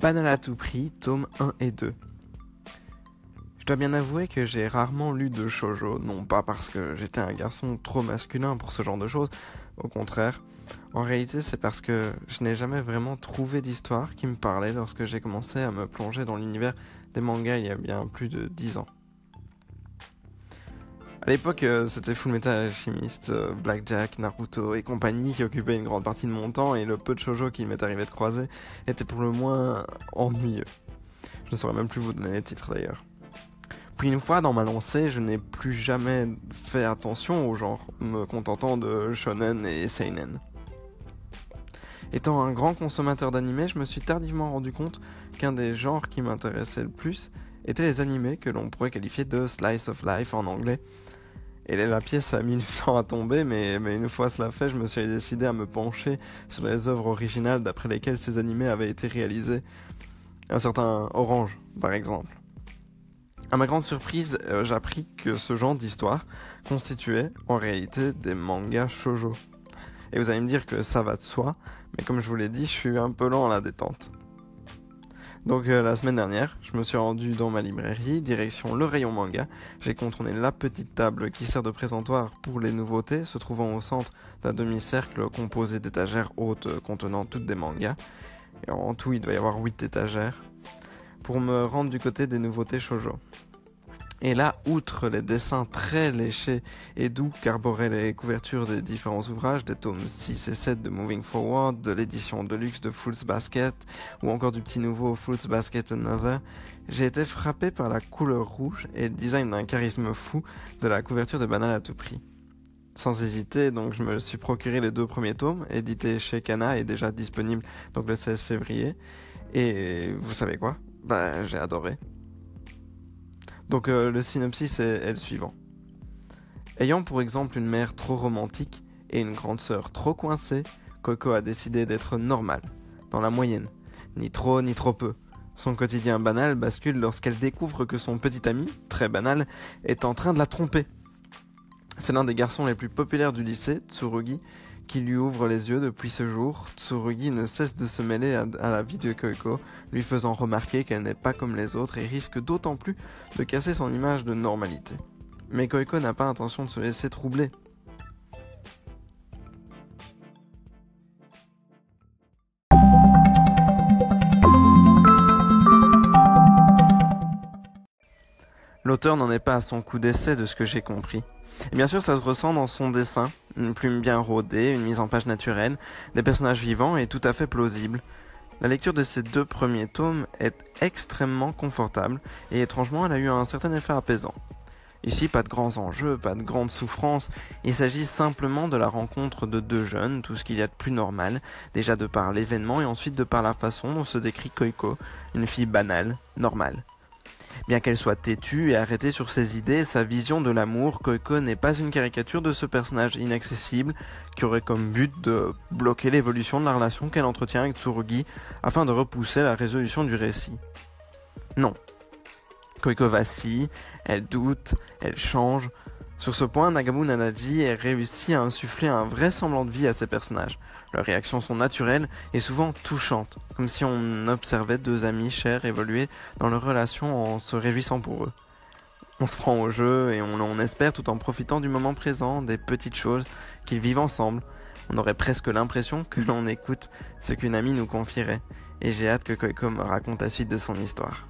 Banal à tout prix, tome 1 et 2. Je dois bien avouer que j'ai rarement lu de shoujo, non pas parce que j'étais un garçon trop masculin pour ce genre de choses, au contraire. En réalité, c'est parce que je n'ai jamais vraiment trouvé d'histoire qui me parlait lorsque j'ai commencé à me plonger dans l'univers des mangas il y a bien plus de 10 ans. À l'époque, euh, c'était Full Metal Alchemist, euh, Blackjack, Naruto et compagnie qui occupaient une grande partie de mon temps et le peu de shoujo qui m'est arrivé de croiser était pour le moins ennuyeux. Je ne saurais même plus vous donner les titres d'ailleurs. Puis une fois dans ma lancée, je n'ai plus jamais fait attention au genre, me contentant de shonen et seinen. Étant un grand consommateur d'animés, je me suis tardivement rendu compte qu'un des genres qui m'intéressait le plus était les animés que l'on pourrait qualifier de slice of life en anglais, et la pièce a mis du temps à tomber, mais, une fois cela fait, je me suis décidé à me pencher sur les œuvres originales d'après lesquelles ces animés avaient été réalisés. Un certain Orange, par exemple. À ma grande surprise, euh, j'appris que ce genre d'histoire constituait en réalité des mangas shojo. Et vous allez me dire que ça va de soi, mais comme je vous l'ai dit, je suis un peu lent à la détente. Donc euh, la semaine dernière, je me suis rendu dans ma librairie, direction le rayon manga. J'ai contourné la petite table qui sert de présentoir pour les nouveautés, se trouvant au centre d'un demi-cercle composé d'étagères hautes contenant toutes des mangas. Et en tout, il doit y avoir 8 étagères. Pour me rendre du côté des nouveautés shojo. Et là, outre les dessins très léchés et doux qu'arboraient les couvertures des différents ouvrages, des tomes 6 et 7 de Moving Forward, de l'édition de luxe de Fool's Basket, ou encore du petit nouveau Fool's Basket Another, j'ai été frappé par la couleur rouge et le design d'un charisme fou de la couverture de Banal à tout prix. Sans hésiter, donc je me suis procuré les deux premiers tomes, édités chez Kana et déjà disponibles donc le 16 février. Et vous savez quoi? Bah j'ai adoré. Donc euh, le synopsis est, le suivant. Ayant pour exemple une mère trop romantique et une grande sœur trop coincée, Coco a décidé d'être normale, dans la moyenne, ni trop ni trop peu. Son quotidien banal bascule lorsqu'elle découvre que son petit ami, très banal, est en train de la tromper. C'est l'un des garçons les plus populaires du lycée, Tsurugi, qui lui ouvre les yeux depuis ce jour, Tsurugi ne cesse de se mêler à, la vie de Koiko, lui faisant remarquer qu'elle n'est pas comme les autres et risque d'autant plus de casser son image de normalité. Mais Koiko n'a pas intention de se laisser troubler. L'auteur n'en est pas à son coup d'essai de ce que j'ai compris. Et bien sûr, ça se ressent dans son dessin. Une plume bien rodée, une mise en page naturelle, des personnages vivants et tout à fait plausibles. La lecture de ces deux premiers tomes est extrêmement confortable et étrangement, elle a eu un certain effet apaisant. Ici, pas de grands enjeux, pas de grandes souffrances, il s'agit simplement de la rencontre de deux jeunes, tout ce qu'il y a de plus normal, déjà de par l'événement et ensuite de par la façon dont se décrit Koiko, une fille banale, normale. Bien qu'elle soit têtue et arrêtée sur ses idées, sa vision de l'amour, Koiko n'est pas une caricature de ce personnage inaccessible qui aurait comme but de bloquer l'évolution de la relation qu'elle entretient avec Tsurugi afin de repousser la résolution du récit. Non. Koiko vacille, elle doute, elle change. Sur ce point, Nagamu Nanaji réussi à insuffler un vrai semblant de vie à ses personnages. Leurs réactions sont naturelles et souvent touchantes, comme si on observait deux amis chers évoluer dans leur relation en se réjouissant pour eux. On se prend au jeu et on, espère tout en profitant du moment présent, des petites choses qu'ils vivent ensemble. On aurait presque l'impression que l'on écoute ce qu'une amie nous confierait. Et j'ai hâte que Koiko me raconte la suite de son histoire.